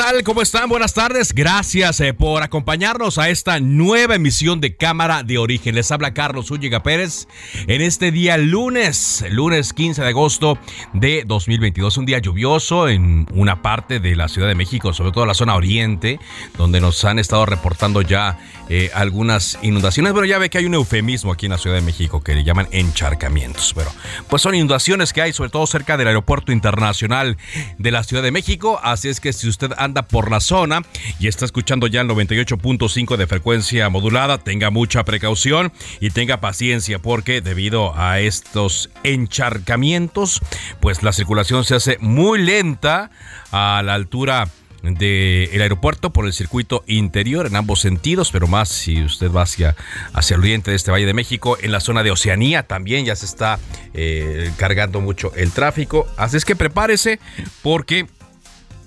Tal? ¿Cómo están? Buenas tardes. Gracias eh, por acompañarnos a esta nueva emisión de Cámara de Origen. Les habla Carlos Úñiga Pérez en este día lunes, lunes 15 de agosto de 2022. Un día lluvioso en una parte de la Ciudad de México, sobre todo la zona oriente, donde nos han estado reportando ya eh, algunas inundaciones. Pero ya ve que hay un eufemismo aquí en la Ciudad de México que le llaman encharcamientos. Pero pues son inundaciones que hay, sobre todo cerca del Aeropuerto Internacional de la Ciudad de México. Así es que si usted anda por la zona y está escuchando ya el 98.5 de frecuencia modulada, tenga mucha precaución y tenga paciencia porque debido a estos encharcamientos, pues la circulación se hace muy lenta a la altura del aeropuerto por el circuito interior en ambos sentidos, pero más si usted va hacia, hacia el oriente de este Valle de México, en la zona de Oceanía también ya se está eh, cargando mucho el tráfico. Así es que prepárese porque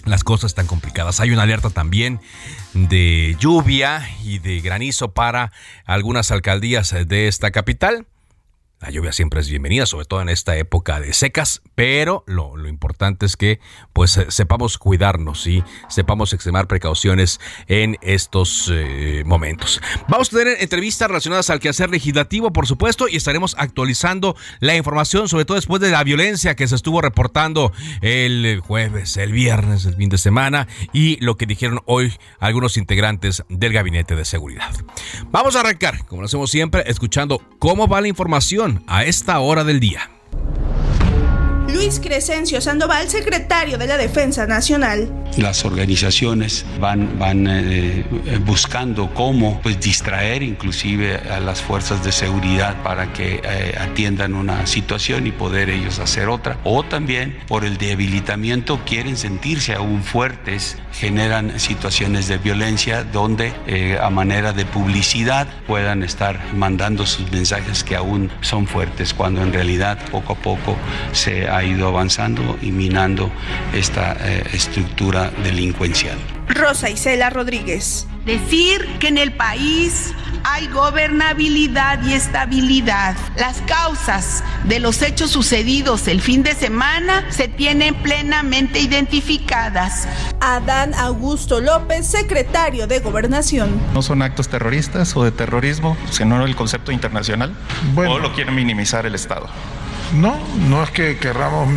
las cosas están complicadas. Hay una alerta también de lluvia y de granizo para algunas alcaldías de esta capital. La lluvia siempre es bienvenida, sobre todo en esta época de secas, pero lo, importante es que pues sepamos cuidarnos y sepamos extremar precauciones en estos eh, momentos. Vamos a tener entrevistas relacionadas al quehacer legislativo, por supuesto, y estaremos actualizando la información, sobre todo después de la violencia que se estuvo reportando el jueves, el viernes, el fin de semana, y lo que dijeron hoy algunos integrantes del Gabinete de Seguridad. Vamos a arrancar, como lo hacemos siempre, escuchando cómo va la información a esta hora del día. Luis Crescencio Sandoval, secretario de la Defensa Nacional. Las organizaciones van, van eh, buscando cómo pues, distraer inclusive a las fuerzas de seguridad para que eh, atiendan una situación y poder ellos hacer otra. O también por el debilitamiento quieren sentirse aún fuertes, generan situaciones de violencia donde eh, a manera de publicidad puedan estar mandando sus mensajes que aún son fuertes cuando en realidad poco a poco se ha ido avanzando y minando esta eh, estructura delincuencial. Rosa Isela Rodríguez. Decir que en el país hay gobernabilidad y estabilidad. Las causas de los hechos sucedidos el fin de semana se tienen plenamente identificadas. Adán Augusto López, secretario de Gobernación. No son actos terroristas o de terrorismo, sino el concepto internacional. Bueno. o lo quiere minimizar el Estado. No, no es que querramos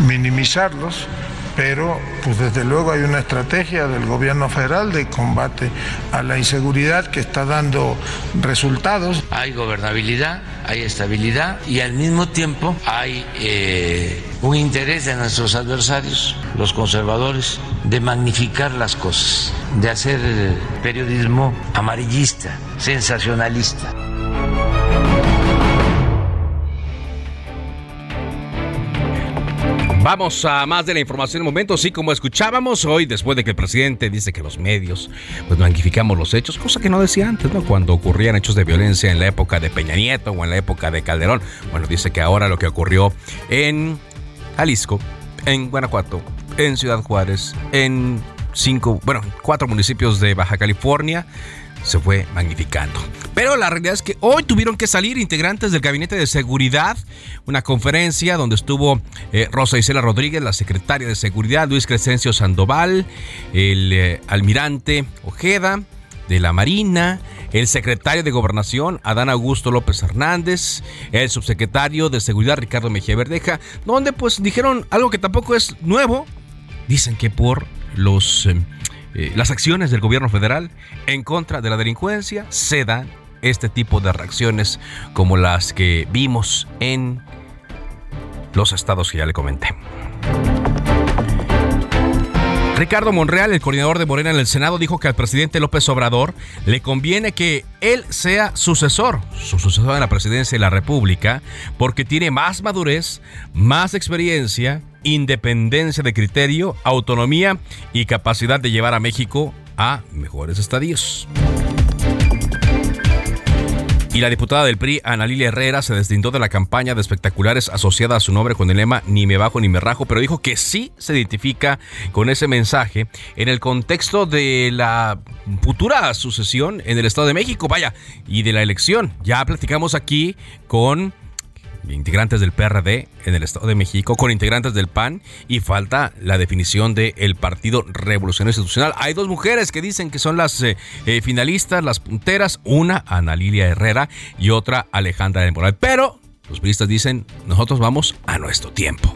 minimizarlos, pero pues desde luego hay una estrategia del gobierno federal de combate a la inseguridad que está dando resultados. Hay gobernabilidad, hay estabilidad y al mismo tiempo hay eh, un interés de nuestros adversarios, los conservadores, de magnificar las cosas, de hacer periodismo amarillista, sensacionalista. Vamos a más de la información en un momento. Sí, como escuchábamos hoy, después de que el presidente dice que los medios pues magnificamos los hechos, cosa que no decía antes, ¿no? Cuando ocurrían hechos de violencia en la época de Peña Nieto o en la época de Calderón. Bueno, dice que ahora lo que ocurrió en Jalisco, en Guanajuato, en Ciudad Juárez, en cinco, bueno, cuatro municipios de Baja California, se fue magnificando. Pero la realidad es que hoy tuvieron que salir integrantes del Gabinete de Seguridad, una conferencia donde estuvo eh, Rosa Isela Rodríguez, la secretaria de Seguridad, Luis Crescencio Sandoval, el eh, almirante Ojeda, de la Marina, el secretario de Gobernación, Adán Augusto López Hernández, el subsecretario de Seguridad, Ricardo Mejía Verdeja, donde pues dijeron algo que tampoco es nuevo. Dicen que por los, eh, eh, las acciones del gobierno federal en contra de la delincuencia se dan este tipo de reacciones como las que vimos en los estados que ya le comenté. Ricardo Monreal, el coordinador de Morena en el Senado, dijo que al presidente López Obrador le conviene que él sea sucesor, su sucesor en la presidencia de la República, porque tiene más madurez, más experiencia, independencia de criterio, autonomía y capacidad de llevar a México a mejores estadios. Y la diputada del PRI, Ana Herrera, se deslindó de la campaña de espectaculares asociada a su nombre con el lema Ni me bajo ni me rajo, pero dijo que sí se identifica con ese mensaje en el contexto de la futura sucesión en el Estado de México, vaya, y de la elección. Ya platicamos aquí con integrantes del PRD en el Estado de México, con integrantes del PAN y falta la definición del Partido Revolucionario Institucional. Hay dos mujeres que dicen que son las eh, eh, finalistas, las punteras, una Ana Lilia Herrera y otra Alejandra del Moral. Pero los periodistas dicen, nosotros vamos a nuestro tiempo.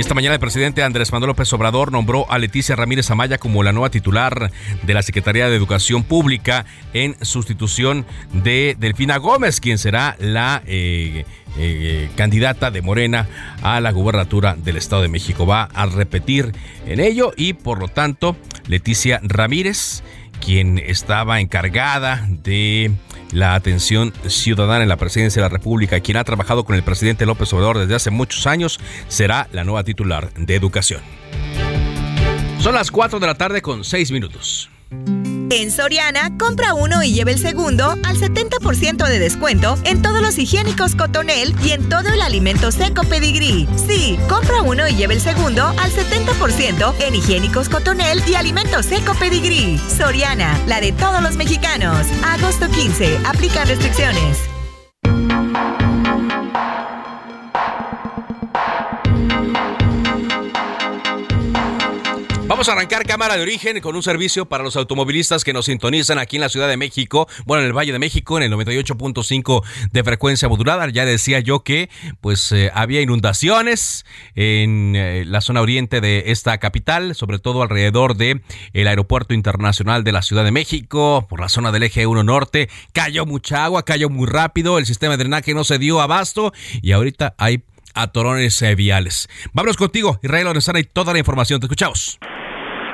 Esta mañana el presidente Andrés Manuel López Obrador nombró a Leticia Ramírez Amaya como la nueva titular de la Secretaría de Educación Pública en sustitución de Delfina Gómez, quien será la eh, eh, candidata de Morena a la gubernatura del Estado de México. Va a repetir en ello y por lo tanto Leticia Ramírez, quien estaba encargada de la atención ciudadana en la presidencia de la República, quien ha trabajado con el presidente López Obrador desde hace muchos años, será la nueva titular de educación. Son las 4 de la tarde con 6 minutos. En Soriana, compra uno y lleve el segundo al 70% de descuento en todos los higiénicos Cotonel y en todo el alimento seco Pedigree. Sí, compra uno y lleve el segundo al 70% en higiénicos Cotonel y alimento seco Pedigree. Soriana, la de todos los mexicanos. Agosto 15, aplican restricciones. Vamos a arrancar cámara de origen con un servicio para los automovilistas que nos sintonizan aquí en la Ciudad de México, bueno, en el Valle de México, en el 98.5 de frecuencia modulada. Ya decía yo que pues eh, había inundaciones en eh, la zona oriente de esta capital, sobre todo alrededor de el Aeropuerto Internacional de la Ciudad de México, por la zona del eje 1 norte. Cayó mucha agua, cayó muy rápido, el sistema de drenaje no se dio abasto y ahorita hay atorones eh, viales. Vámonos contigo, Israel Lorenzana y toda la información. Te escuchamos.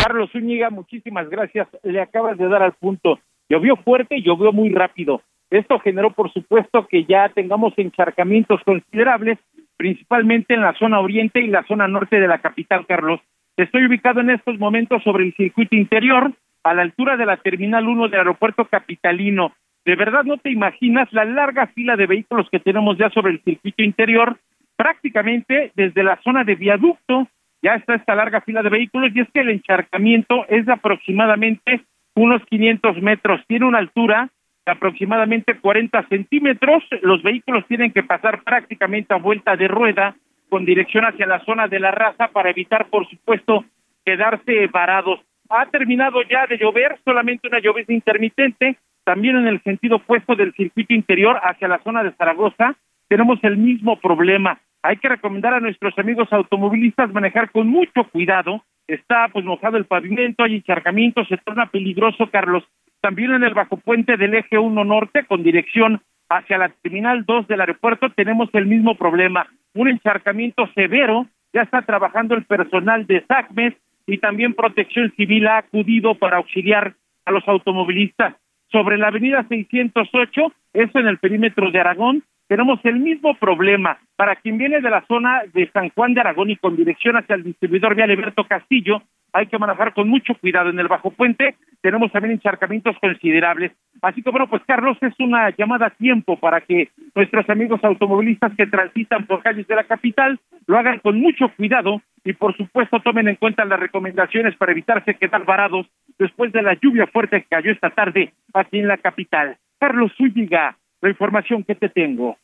Carlos Zúñiga, muchísimas gracias. Le acabas de dar al punto. Llovió fuerte y llovió muy rápido. Esto generó, por supuesto, que ya tengamos encharcamientos considerables, principalmente en la zona oriente y la zona norte de la capital, Carlos. Estoy ubicado en estos momentos sobre el circuito interior, a la altura de la Terminal 1 del aeropuerto capitalino. De verdad no te imaginas la larga fila de vehículos que tenemos ya sobre el circuito interior, prácticamente desde la zona de viaducto ya está esta larga fila de vehículos y es que el encharcamiento es de aproximadamente unos 500 metros, tiene una altura de aproximadamente 40 centímetros, los vehículos tienen que pasar prácticamente a vuelta de rueda con dirección hacia la zona de la raza para evitar, por supuesto, quedarse varados. Ha terminado ya de llover, solamente una lluvia intermitente, también en el sentido opuesto del circuito interior hacia la zona de Zaragoza, tenemos el mismo problema hay que recomendar a nuestros amigos automovilistas manejar con mucho cuidado. Está pues mojado el pavimento, hay encharcamiento, se torna peligroso, Carlos. También en el bajo puente del eje 1 norte con dirección hacia la terminal 2 del aeropuerto tenemos el mismo problema, un encharcamiento severo. Ya está trabajando el personal de SACMES y también Protección Civil ha acudido para auxiliar a los automovilistas. Sobre la avenida 608, eso en el perímetro de Aragón, tenemos el mismo problema. Para quien viene de la zona de San Juan de Aragón y con dirección hacia el distribuidor vial Alberto Castillo, hay que manejar con mucho cuidado. En el Bajo Puente tenemos también encharcamientos considerables. Así que bueno, pues Carlos, es una llamada a tiempo para que nuestros amigos automovilistas que transitan por calles de la capital lo hagan con mucho cuidado y por supuesto tomen en cuenta las recomendaciones para evitarse quedar varados después de la lluvia fuerte que cayó esta tarde aquí en la capital. Carlos Zúñiga, la información que te tengo.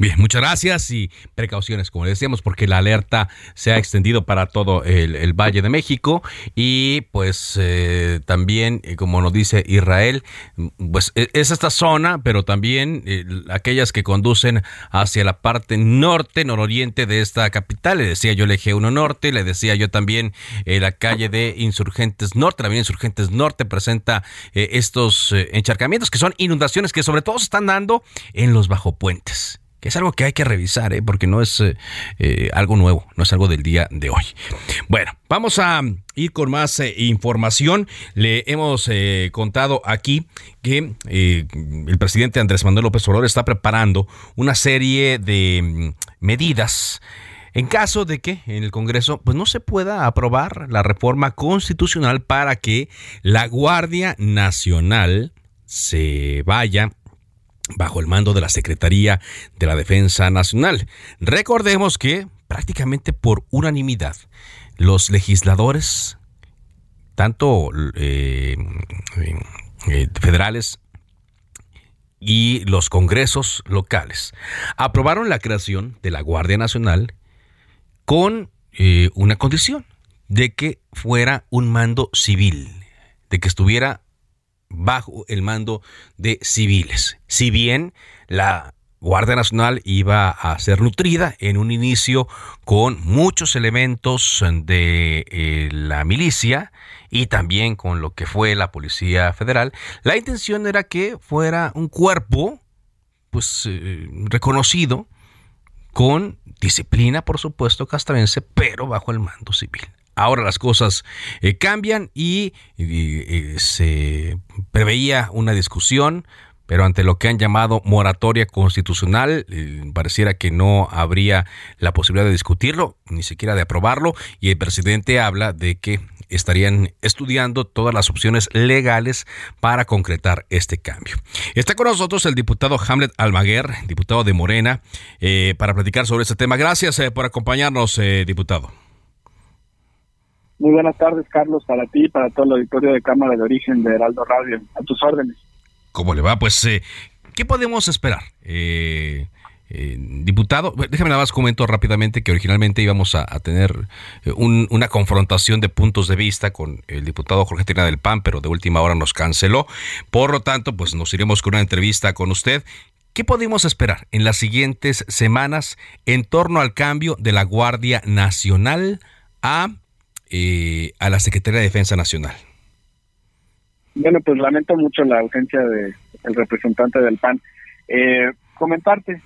Bien, muchas gracias y precauciones, como decíamos, porque la alerta se ha extendido para todo el, Valle de México y pues eh, también, eh, como nos dice Israel, pues e, es esta zona, pero también eh, aquellas que conducen hacia la parte norte, nororiente de esta capital. Le decía yo el eje 1 norte, le decía yo también la calle de Insurgentes Norte, la avenida Insurgentes Norte presenta estos encharcamientos que son inundaciones que sobre todo se están dando en los bajopuentes que es algo que hay que revisar, ¿eh? porque no es eh, eh, algo nuevo, no es algo del día de hoy. Bueno, vamos a ir con más información. Le hemos contado aquí que el presidente Andrés Manuel López Obrador está preparando una serie de mm, medidas en caso de que en el Congreso pues no se pueda aprobar la reforma constitucional para que la Guardia Nacional se vaya bajo el mando de la Secretaría de la Defensa Nacional. Recordemos que prácticamente por unanimidad los legisladores, tanto eh, eh, federales y los congresos locales, aprobaron la creación de la Guardia Nacional con eh, una condición de que fuera un mando civil, de que estuviera bajo el mando de civiles. Si bien la Guardia Nacional iba a ser nutrida en un inicio con muchos elementos de eh, la milicia y también con lo que fue la Policía Federal, la intención era que fuera un cuerpo pues eh, reconocido con disciplina, por supuesto, castrense, pero bajo el mando civil. Ahora las cosas eh, cambian y, se preveía una discusión, pero ante lo que han llamado moratoria constitucional, eh, pareciera que no habría la posibilidad de discutirlo, ni siquiera de aprobarlo, y el presidente habla de que estarían estudiando todas las opciones legales para concretar este cambio. Está con nosotros el diputado Hamlet Almaguer, diputado de Morena, eh, para platicar sobre este tema. Gracias por acompañarnos, diputado. Muy buenas tardes, Carlos, para ti y para todo el auditorio de Cámara de Origen de Heraldo Radio. A tus órdenes. ¿Cómo le va? Pues, eh, ¿qué podemos esperar? Eh, eh, diputado, déjame nada más comento rápidamente que originalmente íbamos a, tener una confrontación de puntos de vista con el diputado Jorge Tina del PAN, pero de última hora nos canceló. Por lo tanto, pues nos iremos con una entrevista con usted. ¿Qué podemos esperar en las siguientes semanas en torno al cambio de la Guardia Nacional a eh, a la Secretaría de Defensa Nacional? Bueno, pues lamento mucho la ausencia del representante del PAN. Eh, comentarte,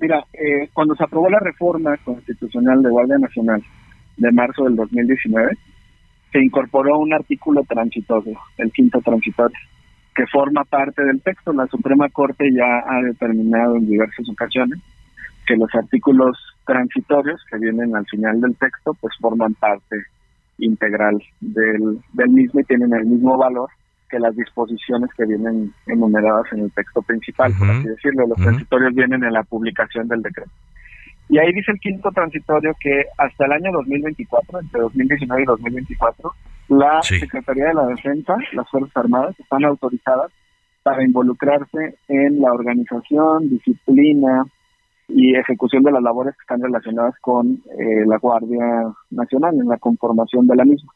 mira, eh, cuando se aprobó la reforma constitucional de Guardia Nacional de marzo del 2019, se incorporó un artículo transitorio, el quinto transitorio, que forma parte del texto. La Suprema Corte ya ha determinado en diversas ocasiones que los artículos transitorios que vienen al final del texto pues forman parte integral del, del mismo y tienen el mismo valor que las disposiciones que vienen enumeradas en el texto principal, por así decirlo. Los transitorios vienen en la publicación del decreto. Y ahí dice el quinto transitorio que hasta el año 2024, entre 2019 y 2024, la Secretaría de la Defensa, las Fuerzas Armadas, están autorizadas para involucrarse en la organización, disciplina, y ejecución de las labores que están relacionadas con eh, la Guardia Nacional en la conformación de la misma.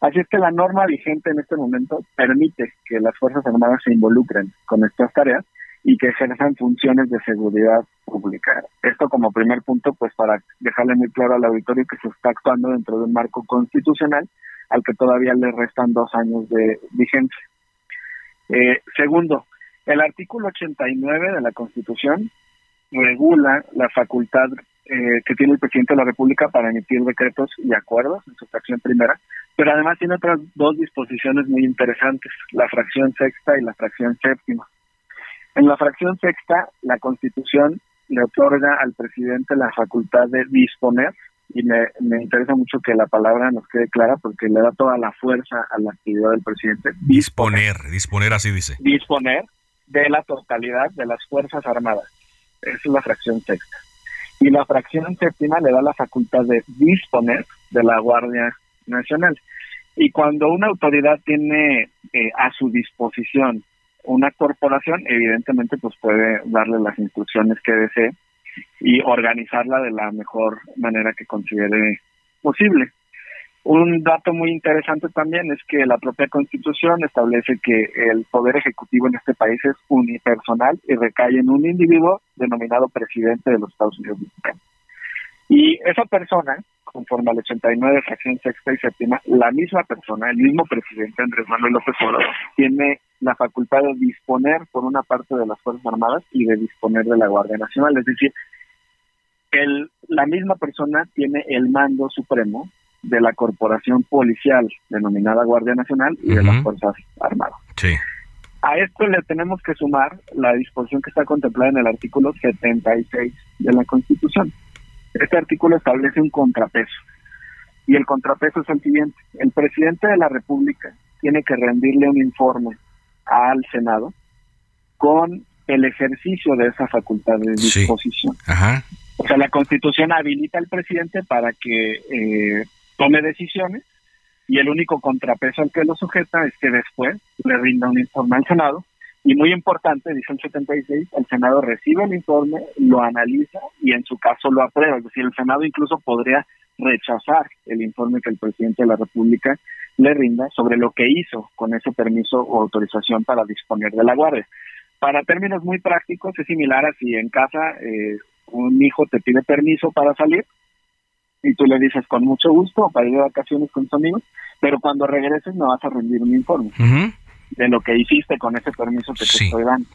Así es que la norma vigente en este momento permite que las Fuerzas Armadas se involucren con estas tareas y que ejerzan funciones de seguridad pública. Esto como primer punto, pues para dejarle muy claro al auditorio que se está actuando dentro de un marco constitucional al que todavía le restan dos años de vigencia. Eh, segundo, el artículo 89 de la Constitución regula la facultad eh, que tiene el presidente de la República para emitir decretos y acuerdos en su fracción primera, pero además tiene otras dos disposiciones muy interesantes, la fracción sexta y la fracción séptima. En la fracción sexta, la Constitución le otorga al presidente la facultad de disponer, y me, me interesa mucho que la palabra nos quede clara porque le da toda la fuerza a la actividad del presidente. Disponer, disponer así dice. Disponer de la totalidad de las Fuerzas Armadas es la fracción sexta. Y la fracción séptima le da la facultad de disponer de la Guardia Nacional. Y cuando una autoridad tiene eh, a su disposición una corporación, evidentemente pues puede darle las instrucciones que desee y organizarla de la mejor manera que considere posible. Un dato muy interesante también es que la propia Constitución establece que el poder ejecutivo en este país es unipersonal y recae en un individuo denominado presidente de los Estados Unidos mexicanos. Y esa persona, conforme al 89, fracción sexta y séptima, la misma persona, el mismo presidente Andrés Manuel López Obrador, tiene la facultad de disponer por una parte de las Fuerzas Armadas y de disponer de la Guardia Nacional. Es decir, el, la misma persona tiene el mando supremo de la corporación policial denominada Guardia Nacional y de las Fuerzas Armadas. Sí. A esto le tenemos que sumar la disposición que está contemplada en el artículo 76 de la Constitución. Este artículo establece un contrapeso. Y el contrapeso es el siguiente. El presidente de la República tiene que rendirle un informe al Senado con el ejercicio de esa facultad de disposición. O sea, la Constitución habilita al presidente para que eh, tome decisiones y el único contrapeso al que lo sujeta es que después le rinda un informe al Senado y muy importante, dice el 76, el Senado recibe el informe, lo analiza y en su caso lo aprueba. Es decir, el Senado incluso podría rechazar el informe que el presidente de la República le rinda sobre lo que hizo con ese permiso o autorización para disponer de la guardia. Para términos muy prácticos, es similar a si en casa eh, un hijo te pide permiso para salir y tú le dices con mucho gusto para ir de vacaciones con tus amigos, pero cuando regreses no vas a rendir un informe de lo que hiciste con ese permiso que te estoy dando.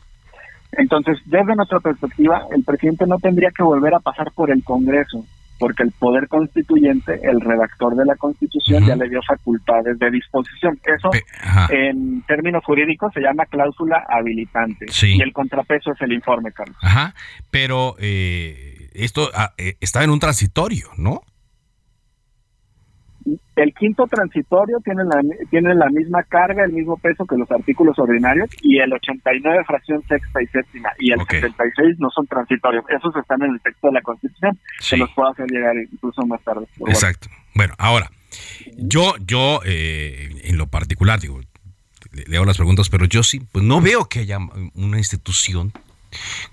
Entonces, desde nuestra perspectiva, el presidente no tendría que volver a pasar por el Congreso, porque el poder constituyente, el redactor de la Constitución, ya le dio facultades de disposición. Eso, en términos jurídicos, se llama cláusula habilitante. Y el contrapeso es el informe, Carlos. Ajá, pero eh, esto ah, eh, está en un transitorio, ¿no? El quinto transitorio tiene la, tiene la misma carga, el mismo peso que los artículos ordinarios y el 89 fracción sexta y séptima y el 76 no son transitorios. Esos están en el texto de la Constitución. Se los puedo hacer llegar incluso más tarde. Exacto. Bueno, ahora, yo, yo eh, en lo particular, digo, leo las preguntas, pero yo sí, pues no veo que haya una institución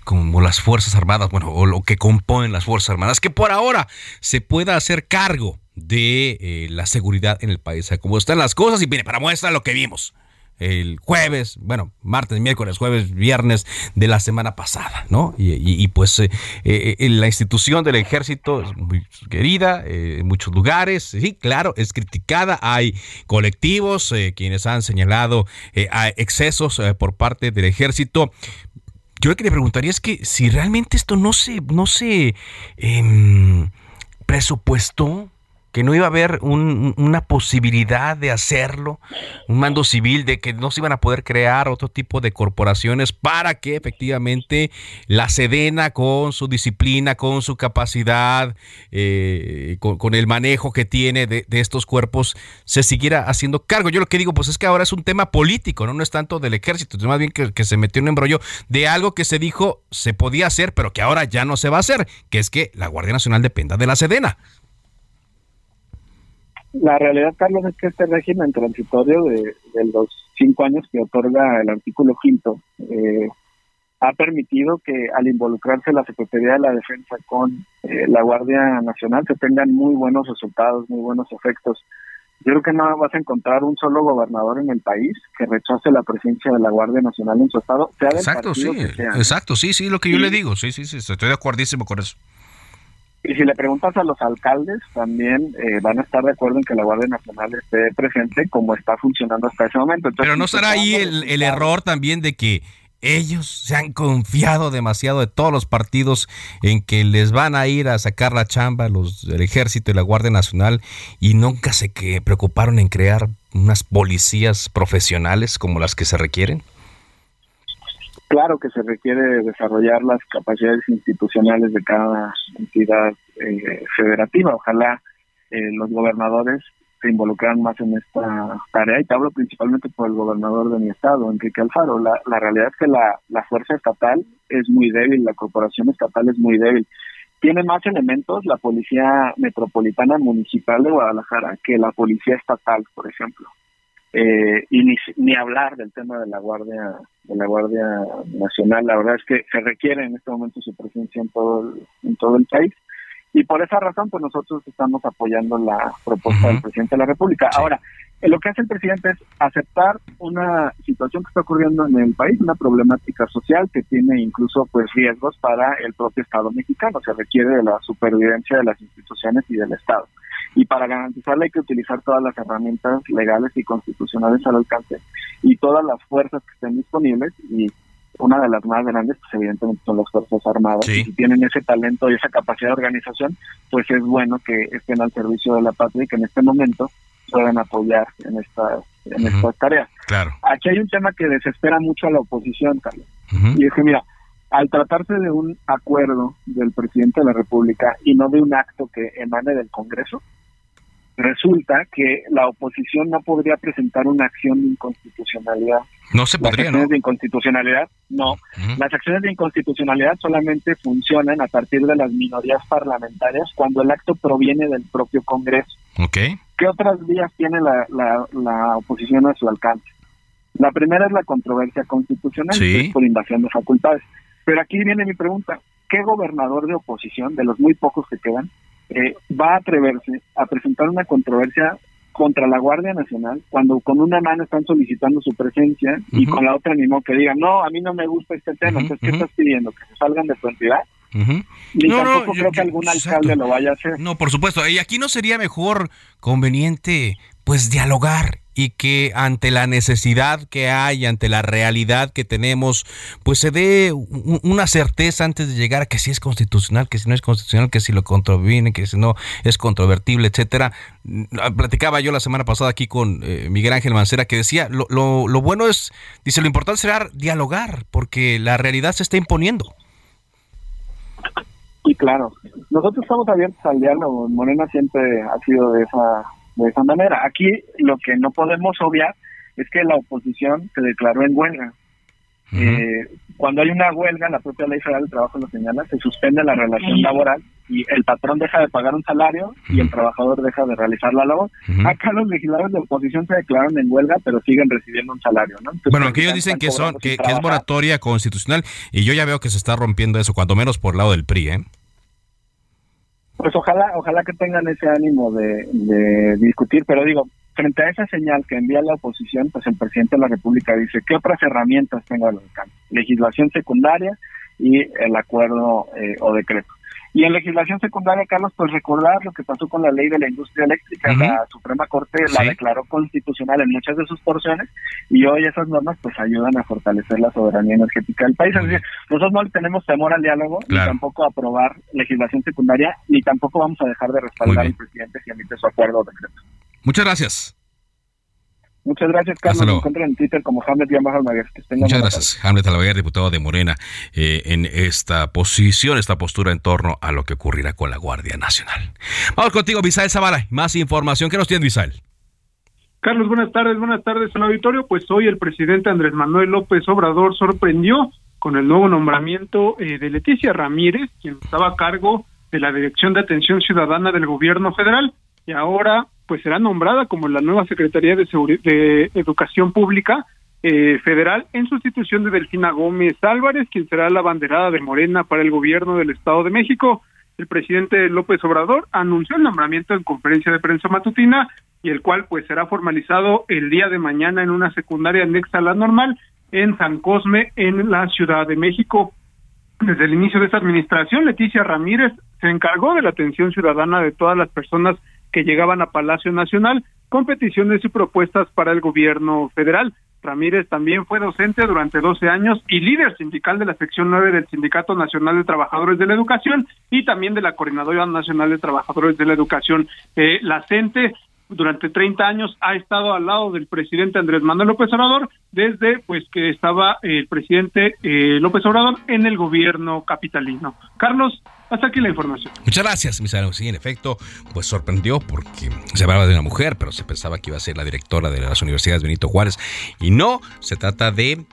como las Fuerzas Armadas, bueno, o lo que componen las Fuerzas Armadas, que por ahora se pueda hacer cargo de eh, la seguridad en el país. O como están las cosas y viene para muestra lo que vimos el jueves, bueno, martes, miércoles, jueves, viernes de la semana pasada, ¿no? Y, pues eh, eh, la institución del ejército es muy querida en muchos lugares, sí, claro, es criticada, hay colectivos quienes han señalado excesos por parte del ejército. Yo lo que le preguntaría es que si realmente esto no se, no se em, presupuestó que no iba a haber una posibilidad de hacerlo, un mando civil, de que no se iban a poder crear otro tipo de corporaciones para que efectivamente la Sedena con su disciplina, con su capacidad, eh, con, el manejo que tiene de, estos cuerpos, se siguiera haciendo cargo. Yo lo que digo, pues es que ahora es un tema político, no, no es tanto del ejército, es más bien que, que se metió en un embrollo de algo que se dijo se podía hacer, pero que ahora ya no se va a hacer, que es que la Guardia Nacional dependa de la Sedena. La realidad, Carlos, es que este régimen transitorio de, los cinco años que otorga el artículo quinto eh, ha permitido que al involucrarse la Secretaría de la Defensa con eh, la Guardia Nacional se tengan muy buenos resultados, muy buenos efectos. Yo creo que no vas a encontrar un solo gobernador en el país que rechace la presencia de la Guardia Nacional en su estado, sea exacto, sí, Exacto, sí, sí, lo que yo le digo, sí, sí, sí, estoy de acuerdísimo con eso. Y si le preguntas a los alcaldes, también eh, van a estar de acuerdo en que la Guardia Nacional esté presente como está funcionando hasta ese momento. Pero no será ahí el, error también de que ellos se han confiado demasiado de todos los partidos en que les van a ir a sacar la chamba los del ejército y la Guardia Nacional y nunca se que preocuparon en crear unas policías profesionales como las que se requieren. Claro que se requiere desarrollar las capacidades institucionales de cada entidad eh, federativa. Ojalá eh, los gobernadores se involucraran más en esta tarea y te hablo principalmente por el gobernador de mi estado, Enrique Alfaro. La, la realidad es que la, la fuerza estatal es muy débil, la corporación estatal es muy débil. Tiene más elementos la Policía Metropolitana Municipal de Guadalajara que la Policía Estatal, por ejemplo. Eh, y ni, ni hablar del tema de la Guardia de la Guardia Nacional. La verdad es que se requiere en este momento su presencia en todo el, en todo el país y por esa razón pues nosotros estamos apoyando la propuesta del presidente de la República. Ahora, eh, lo que hace el presidente es aceptar una situación que está ocurriendo en el país, una problemática social que tiene incluso pues riesgos para el propio Estado mexicano. Se requiere de la supervivencia de las instituciones y del Estado. Y para garantizarla hay que utilizar todas las herramientas legales y constitucionales al alcance y todas las fuerzas que estén disponibles y una de las más grandes, pues evidentemente son las Fuerzas Armadas. Y si tienen ese talento y esa capacidad de organización, pues es bueno que estén al servicio de la patria y que en este momento puedan apoyar en estas en estas tareas. Claro. Aquí hay un tema que desespera mucho a la oposición, Carlos. Y es que, mira, al tratarse de un acuerdo del presidente de la República y no de un acto que emane del Congreso, resulta que la oposición no podría presentar una acción de inconstitucionalidad. No se podría, Las acciones ¿no? de inconstitucionalidad, no. Las acciones de inconstitucionalidad solamente funcionan a partir de las minorías parlamentarias cuando el acto proviene del propio Congreso. Ok. ¿Qué otras vías tiene la, la, la oposición a su alcance? La primera es la controversia constitucional, Sí. por invasión de facultades. Pero aquí viene mi pregunta, ¿qué gobernador de oposición, de los muy pocos que quedan, eh, va a atreverse a presentar una controversia contra la Guardia Nacional cuando con una mano están solicitando su presencia y con la otra ni modo que digan, no, a mí no me gusta este tema, entonces, ¿qué estás pidiendo? ¿Que se salgan de tu entidad? Ni No, no, tampoco yo- creo que algún exacto. alcalde lo vaya a hacer. No, por supuesto. Y aquí no sería mejor conveniente, pues, dialogar y que ante la necesidad que hay, ante la realidad que tenemos, pues se dé una certeza antes de llegar a que si es constitucional, que si no es constitucional, que si lo controviene, que si no es controvertible, etcétera. Mm, Platicaba yo la semana pasada aquí con eh, Miguel Ángel Mancera que decía, lo, lo, lo bueno es, dice, lo importante será dialogar, porque la realidad se está imponiendo. Y claro, nosotros estamos abiertos al diálogo. Morena siempre ha sido de esa de esa manera. Aquí lo que no podemos obviar es que la oposición se declaró en huelga. Eh, cuando hay una huelga, la propia ley federal del trabajo lo señala, se suspende la relación laboral y el patrón deja de pagar un salario y el trabajador deja de realizar la labor. Acá los legisladores de oposición se declararon en huelga, pero siguen recibiendo un salario, ¿no? Entonces, Bueno, aunque ellos dicen que son que, es moratoria constitucional y yo ya veo que se está rompiendo eso, cuando menos por el lado del PRI, ¿eh? Pues ojalá, ojalá que tengan ese ánimo de, de discutir, pero digo, frente a esa señal que envía la oposición, pues el presidente de la República dice, ¿qué otras herramientas tengo al alcance? Legislación secundaria y el acuerdo eh, o decreto. Y en legislación secundaria, Carlos, pues recordar lo que pasó con la ley de la industria eléctrica. La Suprema Corte la declaró constitucional en muchas de sus porciones y hoy esas normas pues ayudan a fortalecer la soberanía energética del país. Decir, nosotros no le tenemos temor al diálogo, Claro. ni tampoco a aprobar legislación secundaria, ni tampoco vamos a dejar de respaldar al presidente si emite su acuerdo o decreto. Muchas gracias. Muchas gracias, Carlos. Hasta Me luego. encuentran en Twitter como Hamlet Almaguer. Que tengan Muchas gracias. Hamlet Alaveguer, diputado de Morena, eh, en esta posición, esta postura en torno a lo que ocurrirá con la Guardia Nacional. Vamos contigo, Misael Zavala. Más información. ¿Qué nos tiene, Misael? Carlos, buenas tardes, buenas tardes al auditorio. Pues hoy el presidente Andrés Manuel López Obrador sorprendió con el nuevo nombramiento eh, de Leticia Ramírez, quien estaba a cargo de la Dirección de Atención Ciudadana del Gobierno Federal y ahora pues será nombrada como la nueva Secretaría de, Seguri- de Educación Pública eh, Federal en sustitución de Delfina Gómez Álvarez, quien será la banderada de Morena para el gobierno del Estado de México. El presidente López Obrador anunció el nombramiento en conferencia de prensa matutina y el cual pues será formalizado el día de mañana en una secundaria anexa a la normal en San Cosme en la Ciudad de México. Desde el inicio de esta administración, Leticia Ramírez se encargó de la atención ciudadana de todas las personas que llegaban a Palacio Nacional con peticiones y propuestas para el gobierno federal. Ramírez también fue docente durante 12 años y líder sindical de la sección 9 del Sindicato Nacional de Trabajadores de la Educación y también de la Coordinadora Nacional de Trabajadores de la Educación. Eh, la CENTE durante 30 años ha estado al lado del presidente Andrés Manuel López Obrador desde pues que estaba el presidente eh, López Obrador en el gobierno capitalino. Carlos, hasta aquí la información. Muchas gracias, Misael. Sí, en efecto, pues sorprendió porque se hablaba de una mujer, pero se pensaba que iba a ser la directora de las universidades Benito Juárez. Y no, se trata de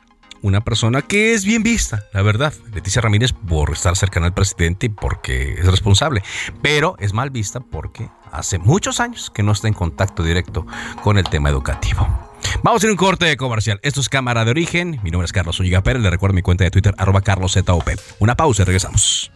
una persona que es bien vista, la verdad. Leticia Ramírez por estar cercana al presidente y porque es responsable. Pero es mal vista porque hace muchos años que no está en contacto directo con el tema educativo. Vamos a ir un corte comercial. Esto es Cámara de Origen. Mi nombre es Carlos Zúñiga Pérez. Le recuerdo mi cuenta de Twitter, arroba carloszop. Una pausa y regresamos.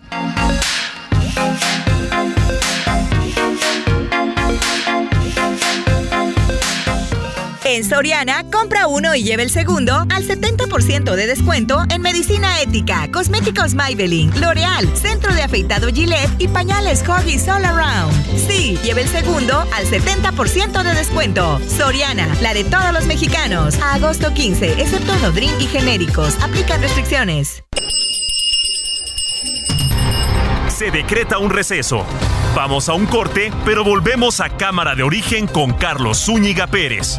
En Soriana, compra uno y lleve el segundo al 70% de descuento en medicina ética, cosméticos Maybelline, L'Oreal, centro de afeitado Gillette y pañales Huggies All Around. Sí, lleve el segundo al 70% de descuento. Soriana, la de todos los mexicanos. Agosto 15, excepto Nodrin y genéricos. Aplican restricciones. Se decreta un receso. Vamos a un corte, pero volvemos a Cámara de Origen con Carlos Zúñiga Pérez.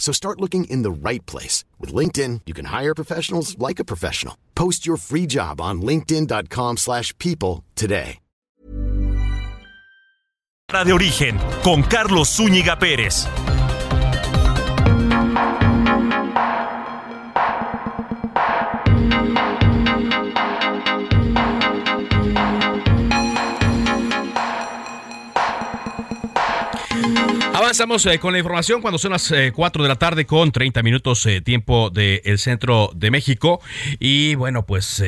So start looking in the right place. With LinkedIn, you can hire professionals like a professional. Post your free job on linkedin.com slash people today. de Origen con Carlos Zúñiga Pérez. Avanzamos eh, con la información cuando son las 4 eh, de la tarde con 30 minutos eh, tiempo del centro de México. Y bueno, pues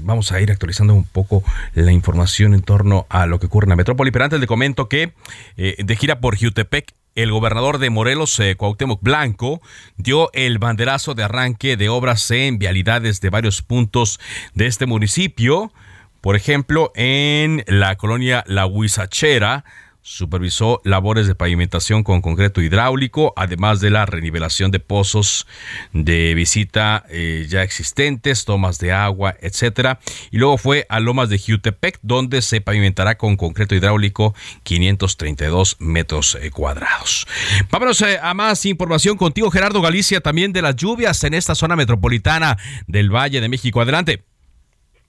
vamos a ir actualizando un poco la información en torno a lo que ocurre en la metrópoli. Pero antes le comento que de gira por Jutepec, el gobernador de Morelos, Cuauhtémoc Blanco, dio el banderazo de arranque de obras en vialidades de varios puntos de este municipio. Por ejemplo, en la colonia La Huizachera, supervisó labores de pavimentación con concreto hidráulico, además de la renivelación de pozos de visita eh, ya existentes, tomas de agua, etcétera. Y luego fue a Lomas de Jutepec, donde se pavimentará con concreto hidráulico 532 metros eh, cuadrados. Vámonos eh, a más información contigo, Gerardo Galicia, también de las lluvias en esta zona metropolitana del Valle de México. Adelante.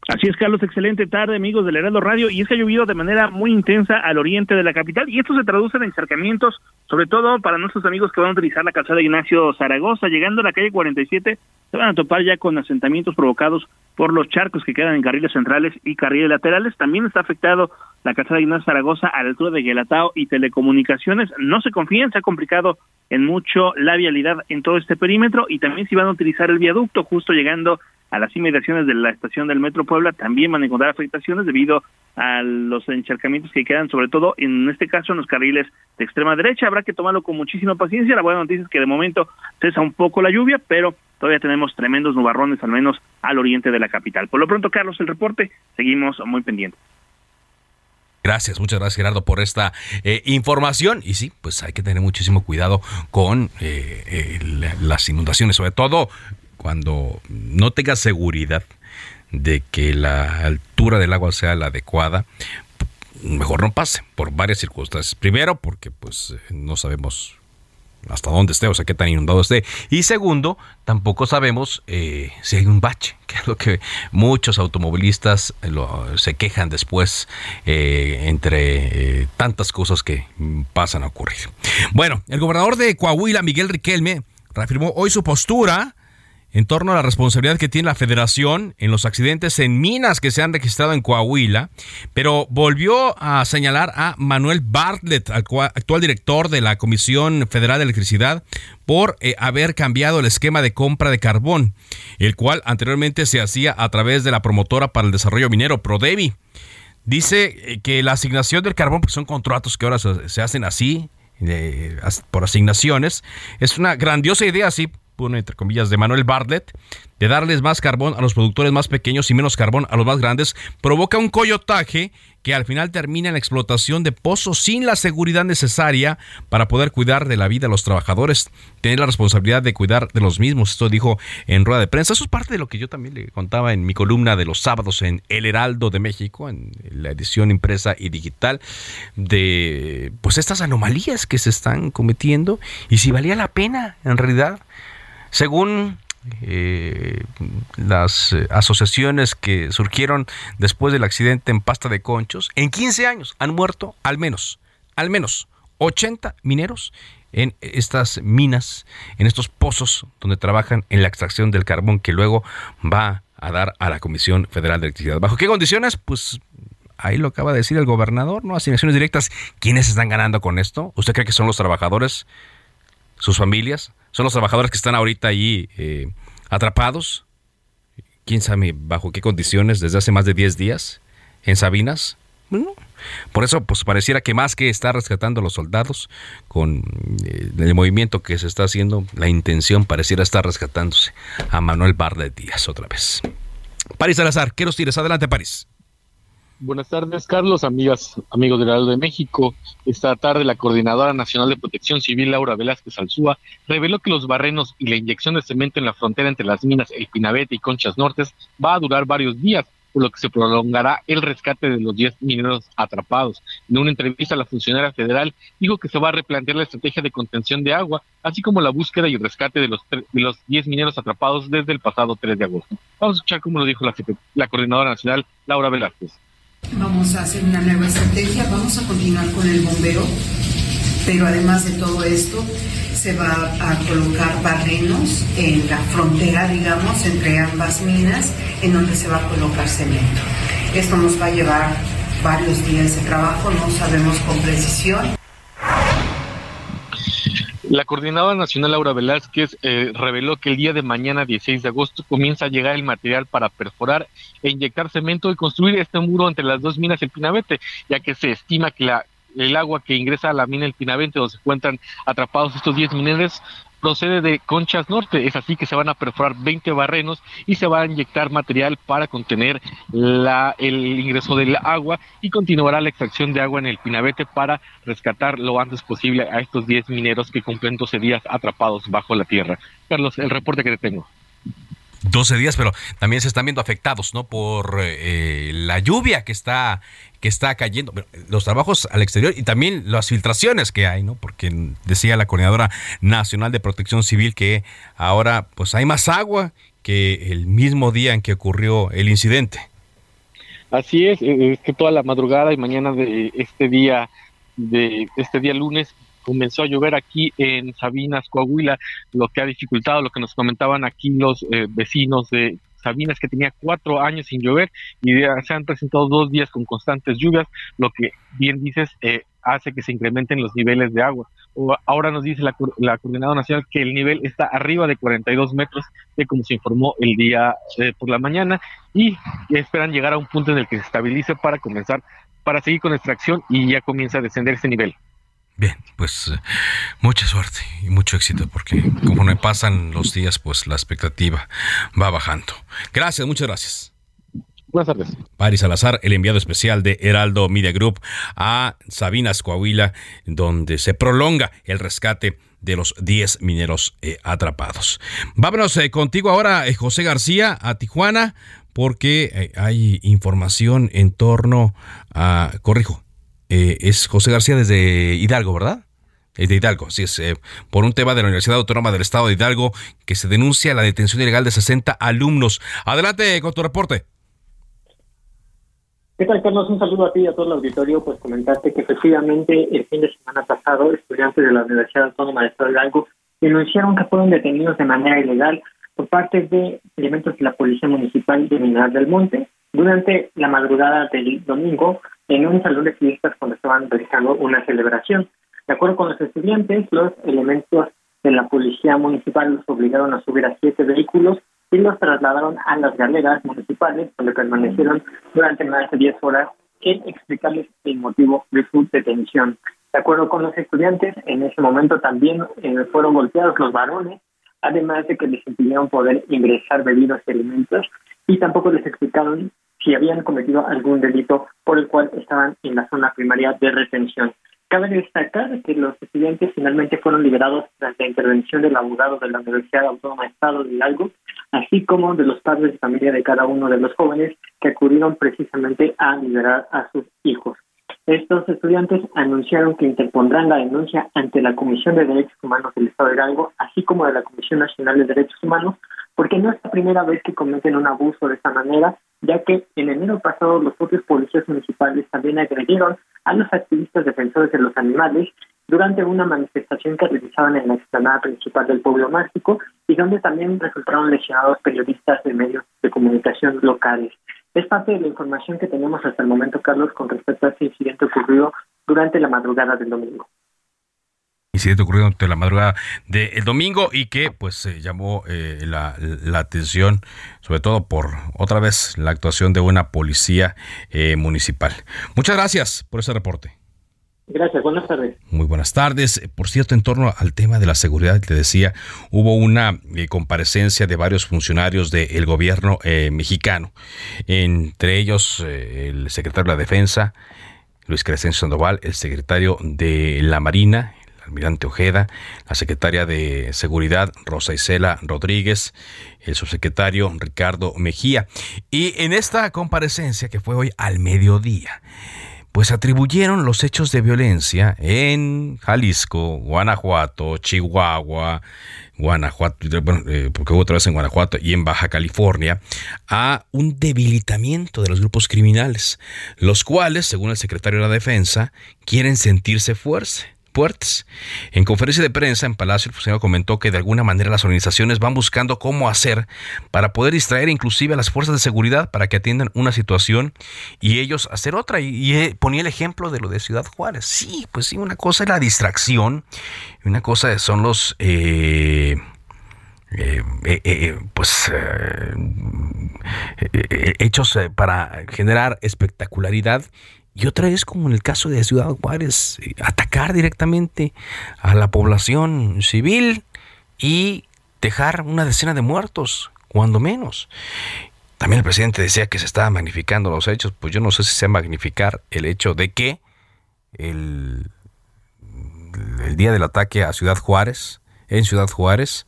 Así es, Carlos, excelente tarde, amigos del Heraldo Radio. Y es que ha llovido de manera muy intensa al oriente de la capital y esto se traduce en encharcamientos, sobre todo para nuestros amigos que van a utilizar la calzada Ignacio Zaragoza. Llegando a la calle 47, se van a topar ya con asentamientos provocados por los charcos que quedan en carriles centrales y carriles laterales. También está afectado la calzada Ignacio Zaragoza a la altura de Guelatao y telecomunicaciones. No se confíen, se ha complicado en mucho la vialidad en todo este perímetro y también si van a utilizar el viaducto justo llegando a las inmediaciones de la estación del Metro Puebla también van a encontrar afectaciones debido a los encharcamientos que quedan, sobre todo en este caso en los carriles de extrema derecha. Habrá que tomarlo con muchísima paciencia. La buena noticia es que de momento cesa un poco la lluvia, pero todavía tenemos tremendos nubarrones, al menos al oriente de la capital. Por lo pronto, Carlos, el reporte, seguimos muy pendientes. Gracias, muchas gracias Gerardo por esta eh, información. Y sí, pues hay que tener muchísimo cuidado con eh, eh, las inundaciones, sobre todo cuando no tenga seguridad de que la altura del agua sea la adecuada, mejor no pase por varias circunstancias. Primero, porque pues no sabemos hasta dónde esté, o sea, qué tan inundado esté. Y segundo, tampoco sabemos eh, si hay un bache, que es lo que muchos automovilistas se quejan después eh, entre eh, tantas cosas que pasan a ocurrir. Bueno, el gobernador de Coahuila, Miguel Riquelme, reafirmó hoy su postura en torno a la responsabilidad que tiene la federación en los accidentes en minas que se han registrado en Coahuila, pero volvió a señalar a Manuel Bartlett, actual director de la Comisión Federal de Electricidad, por eh, haber cambiado el esquema de compra de carbón, el cual anteriormente se hacía a través de la promotora para el desarrollo minero, Prodevi. Dice eh, que la asignación del carbón, porque son contratos que ahora se, hacen así, por asignaciones, es una grandiosa idea, sí, entre comillas, de Manuel Bartlett, de darles más carbón a los productores más pequeños y menos carbón a los más grandes, provoca un coyotaje que al final termina en la explotación de pozos sin la seguridad necesaria para poder cuidar de la vida de los trabajadores, tener la responsabilidad de cuidar de los mismos. Esto dijo en rueda de prensa. Eso es parte de lo que yo también le contaba en mi columna de los sábados en El Heraldo de México, en la edición impresa y digital, de pues estas anomalías que se están cometiendo y si valía la pena en realidad. Según eh, las eh, asociaciones que surgieron después del accidente en Pasta de Conchos, en 15 años han muerto al menos, al menos 80 mineros en estas minas, en estos pozos donde trabajan en la extracción del carbón que luego va a dar a la Comisión Federal de Electricidad. ¿Bajo qué condiciones? Pues ahí lo acaba de decir el gobernador, ¿no? Asignaciones directas. ¿Quiénes están ganando con esto? ¿Usted cree que son los trabajadores? ¿Sus familias? son los trabajadores que están ahorita ahí eh, atrapados. ¿Quién sabe bajo qué condiciones desde hace más de 10 días en Sabinas? por eso, pues pareciera que más que estar rescatando a los soldados con eh, el movimiento que se está haciendo, la intención pareciera estar rescatándose a Manuel Barlet Díaz otra vez. París Salazar, ¿qué nos tires? Adelante, París. Buenas tardes, Carlos, amigas, amigos del Heraldo de México. Esta tarde la Coordinadora Nacional de Protección Civil, Laura Velázquez Alzúa, reveló que los barrenos y la inyección de cemento en la frontera entre las minas El Pinabete y Conchas Nortes va a durar varios días, por lo que se prolongará el rescate de los 10 mineros atrapados. En una entrevista, la funcionaria federal dijo que se va a replantear la estrategia de contención de agua, así como la búsqueda y rescate de los, de los 10 mineros atrapados desde el pasado 3 de agosto. Vamos a escuchar cómo lo dijo la Coordinadora Nacional, Laura Velázquez. Vamos a hacer una nueva estrategia, vamos a continuar con el bombeo, pero además de todo esto, se va a colocar barrenos en la frontera, digamos, entre ambas minas, en donde se va a colocar cemento. Esto nos va a llevar varios días de trabajo, no sabemos con precisión. La coordinadora nacional Laura Velázquez eh, reveló que el día de mañana, 16 de agosto, comienza a llegar el material para perforar e inyectar cemento y construir este muro entre las dos minas El Pinabete, ya que se estima que la, el agua que ingresa a la mina El Pinabete, donde se encuentran atrapados estos 10 mineros, procede de Conchas Norte. Es así que se van a perforar 20 barrenos y se va a inyectar material para contener el ingreso del agua y continuará la extracción de agua en el Pinabete para rescatar lo antes posible a estos 10 mineros que cumplen 12 días atrapados bajo la tierra. Carlos, el reporte que te tengo. 12 días, pero también se están viendo afectados, ¿no? Por eh, la lluvia que está, que está cayendo, los trabajos al exterior y también las filtraciones que hay, ¿no? Porque decía la Coordinadora Nacional de Protección Civil que ahora pues hay más agua que el mismo día en que ocurrió el incidente. Así es, es que toda la madrugada y mañana de este día de este día lunes comenzó a llover aquí en Sabinas, Coahuila, lo que ha dificultado lo que nos comentaban aquí los eh, vecinos de Sabinas que tenía cuatro años sin llover y se han presentado dos días con constantes lluvias, lo que bien dices eh, hace que se incrementen los niveles de agua. ahora nos dice la, la Coordinadora Nacional que el nivel está arriba de 42 metros, de como se informó el día eh, por la mañana, y esperan llegar a un punto en el que se estabilice para comenzar, para seguir con extracción y ya comienza a descender ese nivel. Bien, pues eh, mucha suerte y mucho éxito porque como me pasan los días, pues la expectativa va bajando. Gracias, muchas gracias. Buenas tardes. Paris Salazar, el enviado especial de Heraldo Media Group a Sabinas, Coahuila, donde se prolonga el rescate de los 10 mineros eh, atrapados. Vámonos eh, contigo ahora, José García, a Tijuana, porque hay información en torno a, corrijo, eh, es José García desde Hidalgo, ¿verdad? Es de Hidalgo, sí es, eh, por un tema de la Universidad Autónoma del Estado de Hidalgo que se denuncia la detención ilegal de 60 alumnos. Adelante con tu reporte. ¿Qué tal, Carlos? Un saludo a ti y a todo el auditorio. Pues comentaste que efectivamente el fin de semana pasado estudiantes de la Universidad Autónoma del Estado de Hidalgo denunciaron que fueron detenidos de manera ilegal por parte de elementos de la Policía Municipal de Mineral del Monte durante la madrugada del domingo en un salón de fiestas cuando estaban realizando una celebración. De acuerdo con los estudiantes, los elementos de la policía municipal los obligaron a subir a siete vehículos y los trasladaron a las galeras municipales, donde permanecieron durante más de diez horas sin explicarles el motivo de su detención. De acuerdo con los estudiantes, en ese momento también eh, fueron golpeados los varones, además de que les impidieron poder ingresar bebidos y alimentos, y tampoco les explicaron si habían cometido algún delito por el cual estaban en la zona primaria de retención. Cabe destacar que los estudiantes finalmente fueron liberados tras la intervención del abogado de la Universidad Autónoma de Estado de Hidalgo, así como de los padres de familia de cada uno de los jóvenes que acudieron precisamente a liberar a sus hijos. Estos estudiantes anunciaron que interpondrán la denuncia ante la Comisión de Derechos Humanos del Estado de Hidalgo, así como de la Comisión Nacional de Derechos Humanos, porque no es la primera vez que cometen un abuso de esta manera, ya que en enero pasado los propios policías municipales también agredieron a los activistas defensores de los animales durante una manifestación que realizaban en la explanada principal del pueblo mágico y donde también resultaron lesionados periodistas de medios de comunicación locales. Es parte de la información que tenemos hasta el momento, Carlos, con respecto a este incidente ocurrido durante la madrugada del domingo incidente ocurrido durante la madrugada del domingo y que pues llamó eh, la, atención sobre todo por otra vez la actuación de una policía eh, municipal. Muchas gracias por ese reporte. Gracias, buenas tardes. Muy buenas tardes. Por cierto, en torno al tema de la seguridad, te decía, hubo una eh, comparecencia de varios funcionarios del gobierno mexicano, entre ellos el secretario de la Defensa, Luis Crescencio Sandoval, el secretario de la Marina, almirante Ojeda, la secretaria de Seguridad Rosa Isela Rodríguez, el subsecretario Ricardo Mejía. Y en esta comparecencia que fue hoy al mediodía, pues atribuyeron los hechos de violencia en Jalisco, Guanajuato, Chihuahua, Guanajuato, eh, porque hubo otra vez en Guanajuato y en Baja California, a un debilitamiento de los grupos criminales, los cuales, según el secretario de la Defensa, quieren sentirse fuerza En conferencia de prensa en Palacio, el funcionario comentó que de alguna manera las organizaciones van buscando cómo hacer para poder distraer inclusive a las fuerzas de seguridad para que atiendan una situación y ellos hacer otra. Y, ponía el ejemplo de lo de Ciudad Juárez. Sí, pues sí, una cosa es la distracción una cosa son los... Eh, eh, eh, pues hechos para generar espectacularidad y otra vez, como en el caso de Ciudad Juárez, eh, atacar directamente a la población civil y dejar una decena de muertos, cuando menos. También el presidente decía que se estaban magnificando los hechos, pues yo no sé si sea magnificar el hecho de que el, el día del ataque a Ciudad Juárez, en Ciudad Juárez,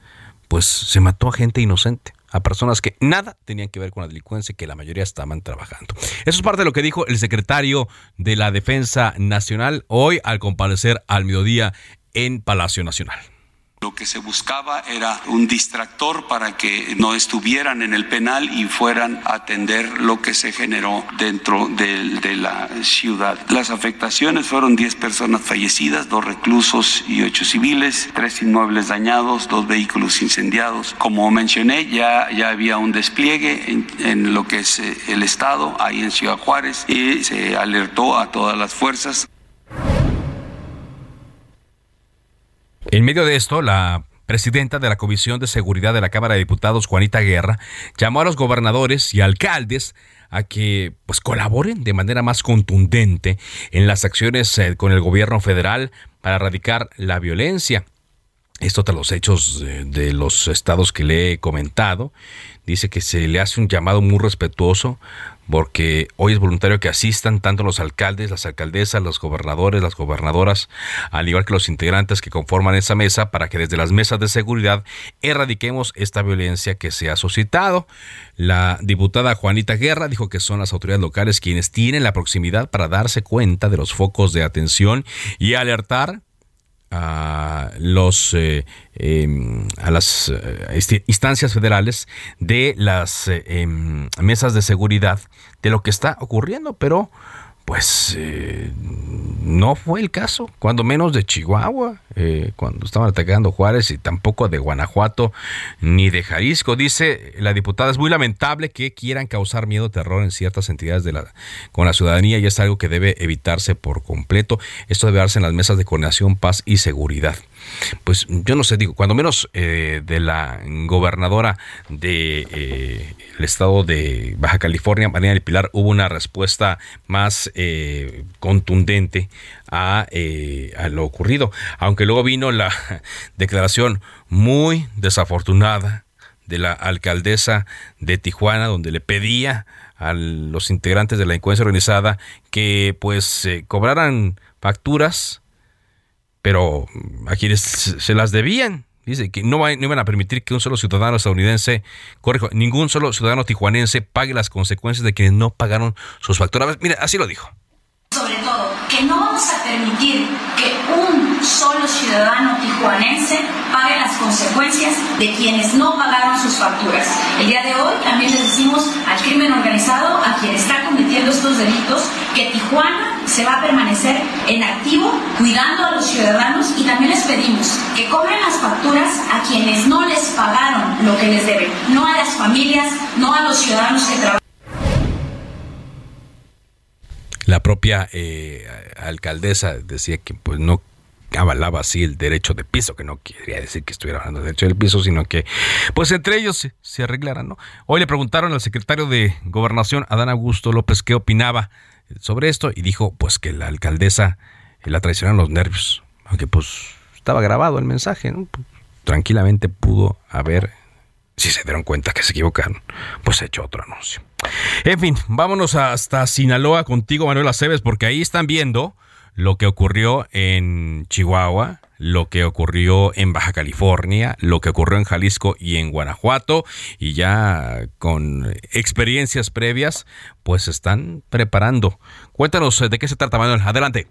pues se mató a gente inocente a personas que nada tenían que ver con la delincuencia, que la mayoría estaban trabajando. Eso es parte de lo que dijo el secretario de la Defensa Nacional hoy al comparecer al mediodía en Palacio Nacional. Lo que se buscaba era un distractor para que no estuvieran en el penal y fueran a atender lo que se generó dentro de, la ciudad. Las afectaciones fueron 10 personas fallecidas, dos reclusos y ocho civiles, tres inmuebles dañados, dos vehículos incendiados. Como mencioné, ya, ya había un despliegue en, en lo que es eh, el Estado, ahí en Ciudad Juárez, y se alertó a todas las fuerzas. En medio de esto, la presidenta de la Comisión de Seguridad de la Cámara de Diputados, Juanita Guerra, llamó a los gobernadores y alcaldes a que pues colaboren de manera más contundente en las acciones eh, con el gobierno federal para erradicar la violencia. Esto tras los hechos de los estados que le he comentado. Dice que se le hace un llamado muy respetuoso porque hoy es voluntario que asistan tanto los alcaldes, las alcaldesas, los gobernadores, las gobernadoras, al igual que los integrantes que conforman esa mesa, para que desde las mesas de seguridad erradiquemos esta violencia que se ha suscitado. La diputada Juanita Guerra dijo que son las autoridades locales quienes tienen la proximidad para darse cuenta de los focos de atención y alertar a los eh, em, a las eh, instancias federales de las eh, em, mesas de seguridad de lo que está ocurriendo pero pues eh, no fue el caso, cuando menos de Chihuahua, eh, cuando estaban atacando Juárez y tampoco de Guanajuato ni de Jalisco. Dice la diputada, es muy lamentable que quieran causar miedo terror en ciertas entidades de la, con la ciudadanía y es algo que debe evitarse por completo. Esto debe darse en las mesas de coordinación, paz y seguridad pues yo no sé, digo, cuando menos eh, de la gobernadora del de, eh, estado de Baja California, María del Pilar, hubo una respuesta más eh, contundente a, a lo ocurrido, aunque luego vino la declaración muy desafortunada de la alcaldesa de Tijuana, donde le pedía a los integrantes de la delincuencia organizada que pues cobraran facturas, pero a quienes se las debían. Dice que no, iban a permitir que un solo ciudadano estadounidense, corrijo, ningún solo ciudadano tijuanense pague las consecuencias de quienes no pagaron sus facturas. Mira, así lo dijo. Sobre todo, que no vamos a permitir que un solo ciudadano tijuanense pague las consecuencias de quienes no pagaron sus facturas. El día de hoy también les decimos al crimen organizado, a quien está cometiendo estos delitos, que Tijuana se va a permanecer en activo cuidando a los ciudadanos y también les pedimos que cobren las facturas a quienes no les pagaron lo que les deben, no a las familias, no a los ciudadanos que trabajan. La propia eh, alcaldesa decía que pues no avalaba así el derecho de piso, que no quería decir que estuviera hablando del derecho del piso, sino que pues entre ellos se, arreglaran, ¿no? Hoy le preguntaron al secretario de Gobernación, Adán Augusto López, qué opinaba sobre esto y dijo pues que la alcaldesa la traicionaron los nervios, aunque pues estaba grabado el mensaje, tranquilamente pudo haber, si se dieron cuenta que se equivocaron, pues hecho otro anuncio. En fin, vámonos hasta Sinaloa contigo, Manuel Aceves, porque ahí están viendo lo que ocurrió en Chihuahua, lo que ocurrió en Baja California, lo que ocurrió en Jalisco y en Guanajuato, y ya con experiencias previas, pues están preparando. Cuéntanos eh, de qué se trata, Manuel. Adelante.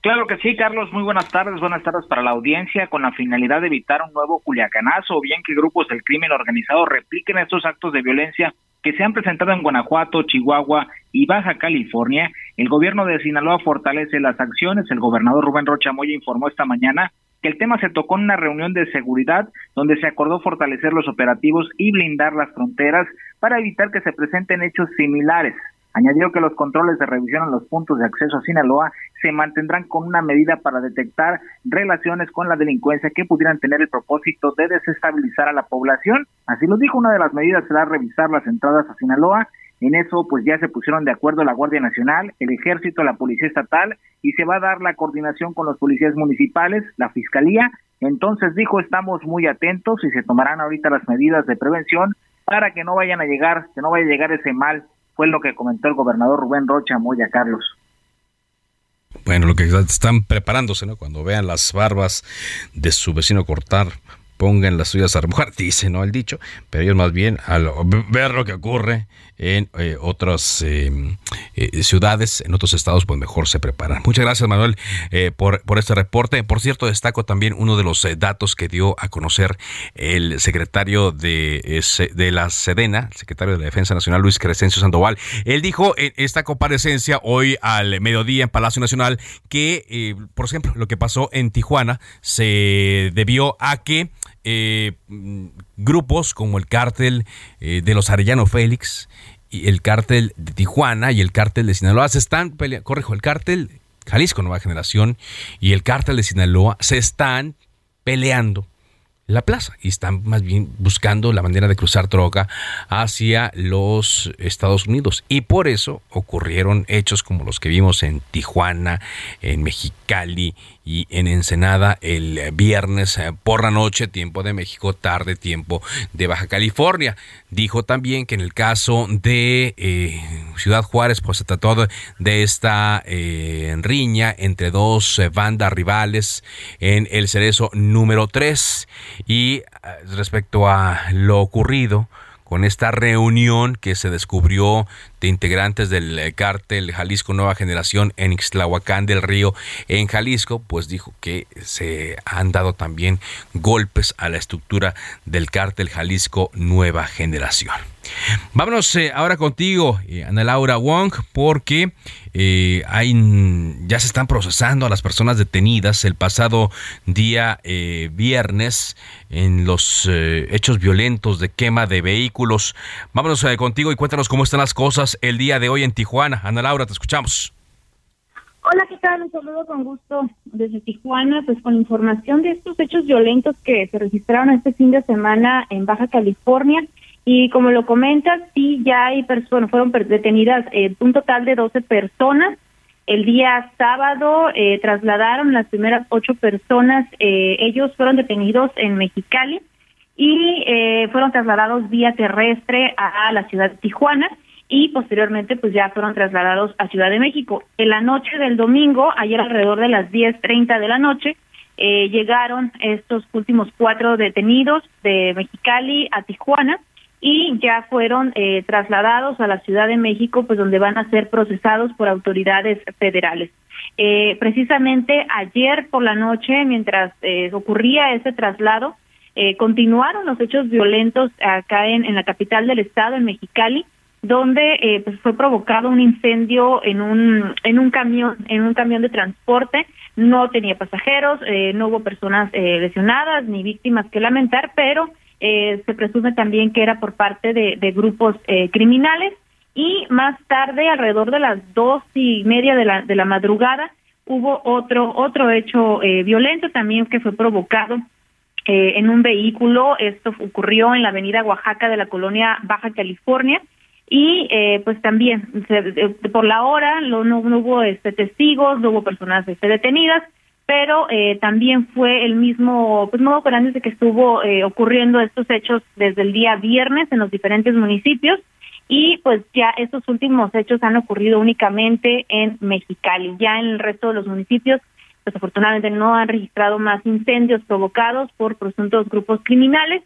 Claro que sí, Carlos. Muy buenas tardes. Buenas tardes para la audiencia. Con la finalidad de evitar un nuevo culiacanazo o bien que grupos del crimen organizado repliquen estos actos de violencia que se han presentado en Guanajuato, Chihuahua y Baja California, el gobierno de Sinaloa fortalece las acciones. El gobernador Rubén Rocha Moya informó esta mañana que el tema se tocó en una reunión de seguridad donde se acordó fortalecer los operativos y blindar las fronteras para evitar que se presenten hechos similares. Añadió que los controles de revisión en los puntos de acceso a Sinaloa se mantendrán con una medida para detectar relaciones con la delincuencia que pudieran tener el propósito de desestabilizar a la población. Así lo dijo, una de las medidas será revisar las entradas a Sinaloa. En eso, pues ya se pusieron de acuerdo la Guardia Nacional, el Ejército, la Policía Estatal y se va a dar la coordinación con los policías municipales, la Fiscalía. Entonces dijo, estamos muy atentos y se tomarán ahorita las medidas de prevención para que no vayan a llegar, que no vaya a llegar ese mal fue lo que comentó el gobernador Rubén Rocha Moya, Carlos. Bueno, lo que están preparándose, ¿no? Cuando vean las barbas de su vecino cortar, pongan las suyas a remojar, dice, ¿no? El dicho, pero ellos más bien al ver lo que ocurre en eh, otras eh, eh, ciudades, en otros estados, pues mejor se preparan. Muchas gracias, Manuel, por, por este reporte. Por cierto, destaco también uno de los datos que dio a conocer el secretario de, de la Sedena, el secretario de la Defensa Nacional, Luis Crescencio Sandoval. Él dijo en esta comparecencia hoy al mediodía en Palacio Nacional que, por ejemplo, lo que pasó en Tijuana se debió a que grupos como el cártel de los Arellano Félix, el cártel de Tijuana y el cártel de Sinaloa. Se están peleando, corrijo, el cártel Jalisco Nueva Generación y el cártel de Sinaloa se están peleando la plaza y están más bien buscando la manera de cruzar droga hacia los Estados Unidos. Y por eso ocurrieron hechos como los que vimos en Tijuana, en Mexicali y en Ensenada el viernes eh, por la noche, tiempo de México, tarde, tiempo de Baja California. Dijo también que en el caso de eh, Ciudad Juárez, pues se trató de esta eh, riña entre dos bandas rivales en el cerezo número 3 y respecto a lo ocurrido, con esta reunión que se descubrió de integrantes del eh, cártel Jalisco Nueva Generación en Ixtlahuacán del Río, en Jalisco, pues dijo que se han dado también golpes a la estructura del cártel Jalisco Nueva Generación. Vámonos eh, ahora contigo, eh, Ana Laura Wong, porque hay, ya se están procesando a las personas detenidas el pasado día viernes en los hechos violentos de quema de vehículos. Vámonos contigo y cuéntanos cómo están las cosas el día de hoy en Tijuana. Ana Laura, te escuchamos. Hola, ¿qué tal? Un saludo con gusto desde Tijuana, pues con información de estos hechos violentos que se registraron este fin de semana en Baja California. Y como lo comentas, sí, ya hay personas, fueron detenidas eh, un total de 12 personas. El día sábado eh, trasladaron las primeras ocho personas, eh, ellos fueron detenidos en Mexicali y eh, fueron trasladados vía terrestre a la ciudad de Tijuana y posteriormente pues ya fueron trasladados a Ciudad de México. En la noche del domingo, ayer alrededor de las 10.30 de la noche, eh, llegaron estos últimos cuatro detenidos de Mexicali a Tijuana y ya fueron eh, trasladados a la Ciudad de México, pues donde van a ser procesados por autoridades federales. Eh, precisamente ayer por la noche, mientras eh, ocurría ese traslado, eh, continuaron los hechos violentos acá en, en la capital del estado, en Mexicali, donde eh, pues fue provocado un incendio en un en un camión en un camión de transporte no tenía pasajeros eh, no hubo personas lesionadas ni víctimas que lamentar pero eh, se presume también que era por parte de, grupos eh, criminales. Y más tarde alrededor de las dos y media de la de la madrugada hubo otro otro hecho eh, violento también que fue provocado eh, en un vehículo. Esto ocurrió en la avenida Oaxaca de la colonia Baja California. Y eh, pues también se, por la hora lo- no, no hubo este testigos no hubo personas este, detenidas pero eh, también fue el mismo pues modo operandi de que estuvo eh, ocurriendo estos hechos desde el día viernes en los diferentes municipios y pues ya estos últimos hechos han ocurrido únicamente en Mexicali ya en el resto de los municipios pues afortunadamente no han registrado más incendios provocados por presuntos grupos criminales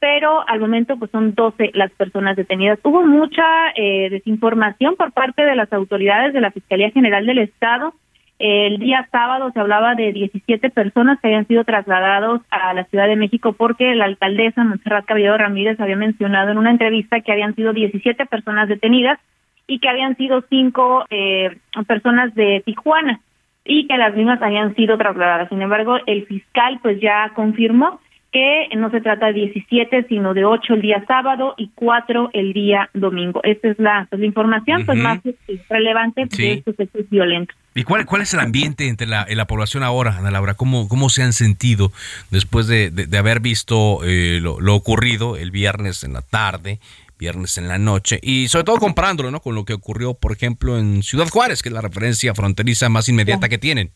pero al momento pues son 12 las personas detenidas. Hubo mucha eh, desinformación por parte de las autoridades de la Fiscalía General del Estado. El día sábado se hablaba de 17 personas que habían sido trasladados a la Ciudad de México porque la alcaldesa Montserrat Caballero Ramírez había mencionado en una entrevista que habían sido 17 personas detenidas y que habían sido cinco eh, personas de Tijuana y que las mismas habían sido trasladadas. Sin embargo, el fiscal pues ya confirmó que no se trata de 17, sino de 8 el día sábado y 4 el día domingo. Esta es la, pues, la información pues más este, relevante Sí. de estos hechos violentos. ¿Y cuál, cuál es el ambiente entre la, en la población ahora, Ana Laura? ¿Cómo, cómo se han sentido después de, de- de haber visto eh, lo, lo ocurrido el viernes en la tarde, viernes en la noche? Y sobre todo comparándolo ¿no? con lo que ocurrió, por ejemplo, en Ciudad Juárez, que es la referencia fronteriza más inmediata que tienen.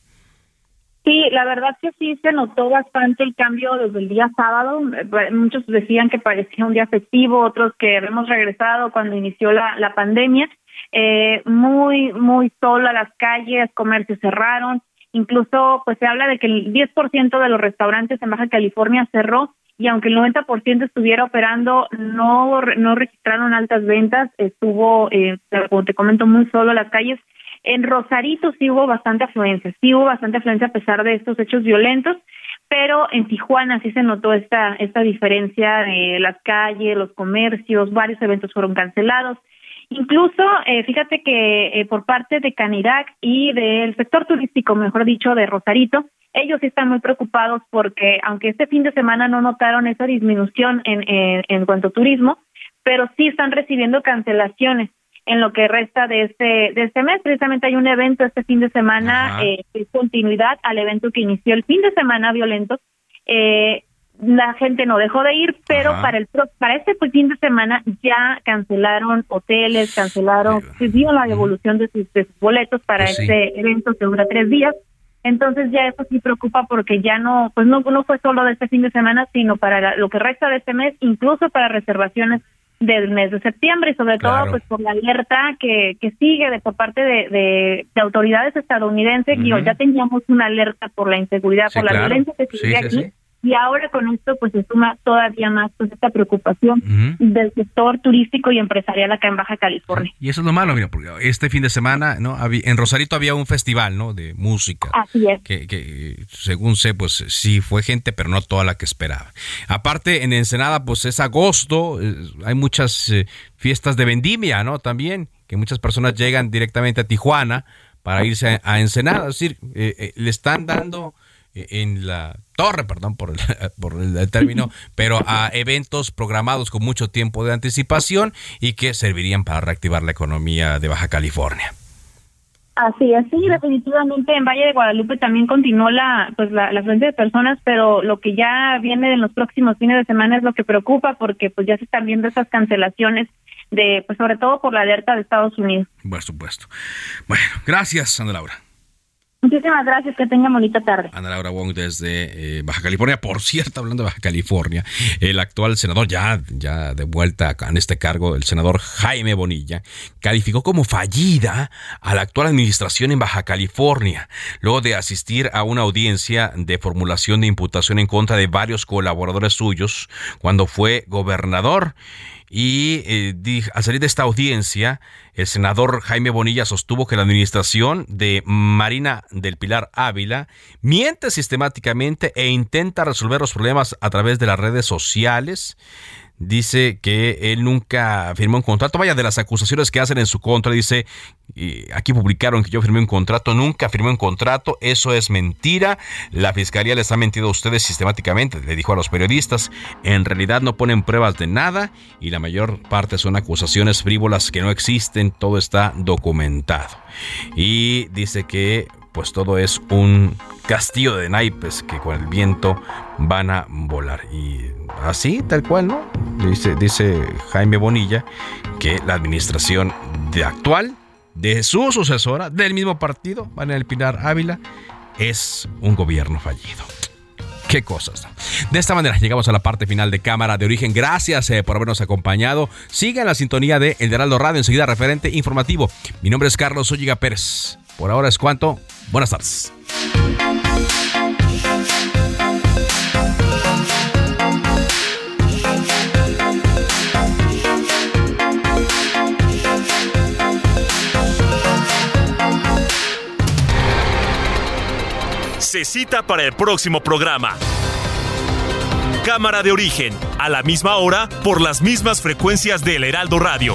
Sí, la verdad que sí se notó bastante el cambio desde el día sábado. Eh, Muchos decían que parecía un día festivo, otros que habíamos regresado cuando inició la, pandemia. Eh, muy, muy solo a las calles, comercios cerraron. Incluso, pues se habla de que el 10% de los restaurantes en Baja California cerró y aunque el 90% estuviera operando, no, no registraron altas ventas. Estuvo, eh, como te comento, muy solo las calles. En Rosarito sí hubo bastante afluencia, sí hubo bastante afluencia a pesar de estos hechos violentos, pero en Tijuana sí se notó esta esta diferencia de las calles, los comercios, varios eventos fueron cancelados. Incluso, eh, fíjate que eh, por parte de Canirac y del sector turístico, mejor dicho, de Rosarito, ellos sí están muy preocupados porque aunque este fin de semana no notaron esa disminución en, en, en cuanto a turismo, pero sí están recibiendo cancelaciones en lo que resta de este de este mes. Precisamente hay un evento este fin de semana eh, que es continuidad al evento que inició el fin de semana violento. Eh, la gente no dejó de ir, pero Ajá. para el para este pues, fin de semana ya cancelaron hoteles, cancelaron, se dio la devolución de sus, de sus boletos para Pues sí. este evento que dura tres días. Entonces ya eso sí preocupa porque ya no, pues no, no fue solo de este fin de semana, sino para la- lo que resta de este mes, incluso para reservaciones del mes de septiembre y sobre Claro. todo pues por la alerta que, que sigue de por parte de, de, de autoridades estadounidenses. Digo, Ujú. ya teníamos una alerta por la inseguridad, Sí, por la claro. violencia que sí, aquí. sí. Y ahora con esto pues se suma todavía más pues esta preocupación del sector turístico y empresarial acá en Baja California. Y eso es lo malo, mira, porque este fin de semana, ¿no? En Rosarito había un festival, ¿no? De música. Así es. que, que, según sé, pues sí fue gente, pero no toda la que esperaba. Aparte, en Ensenada, pues es agosto, eh, hay muchas eh, fiestas de vendimia, ¿no? También, que muchas personas llegan directamente a Tijuana para irse a, a Ensenada, es decir, eh, eh, le están dando en la torre, perdón por el, por el término, pero a eventos programados con mucho tiempo de anticipación y que servirían para reactivar la economía de Baja California. Así es, sí, definitivamente en Valle de Guadalupe también continuó la pues la, la afluencia de personas, pero lo que ya viene en los próximos fines de semana es lo que preocupa porque pues ya se están viendo esas cancelaciones de pues sobre todo por la alerta de Estados Unidos. Por supuesto. Bueno, gracias, Ana Laura. Muchísimas gracias, que tenga bonita tarde. Ana Laura Wong desde eh, Baja California. Por cierto, hablando de Baja California, el actual senador ya, ya de vuelta en este cargo, el senador Jaime Bonilla, calificó como fallida a la actual administración en Baja California, luego de asistir a una audiencia de formulación de imputación en contra de varios colaboradores suyos cuando fue gobernador. Y eh, al salir de esta audiencia, el senador Jaime Bonilla sostuvo que la administración de Marina del Pilar Ávila miente sistemáticamente e intenta resolver los problemas a través de las redes sociales dice que él nunca firmó un contrato. Vaya, de las acusaciones que hacen en su contra, dice, aquí publicaron que yo firmé un contrato, nunca firmé un contrato, eso es mentira. La fiscalía les ha mentido a ustedes sistemáticamente, le dijo a los periodistas. En realidad no ponen pruebas de nada y la mayor parte son acusaciones frívolas que no existen, todo está documentado. Y dice que pues todo es un castillo de naipes que con el viento van a volar. Y así, tal cual, ¿no? Dice, dice Jaime Bonilla que la administración de actual, de su sucesora, del mismo partido, el Pinar Ávila, es un gobierno fallido. Qué cosas. De esta manera llegamos a la parte final de Cámara de Origen. Gracias eh, por habernos acompañado. Sigan la sintonía de El Heraldo Radio, enseguida referente informativo. Mi nombre es Carlos Olliga Pérez. Por ahora es cuanto. Buenas tardes. Se cita para el próximo programa. Cámara de origen, a la misma hora, por las mismas frecuencias del Heraldo Radio.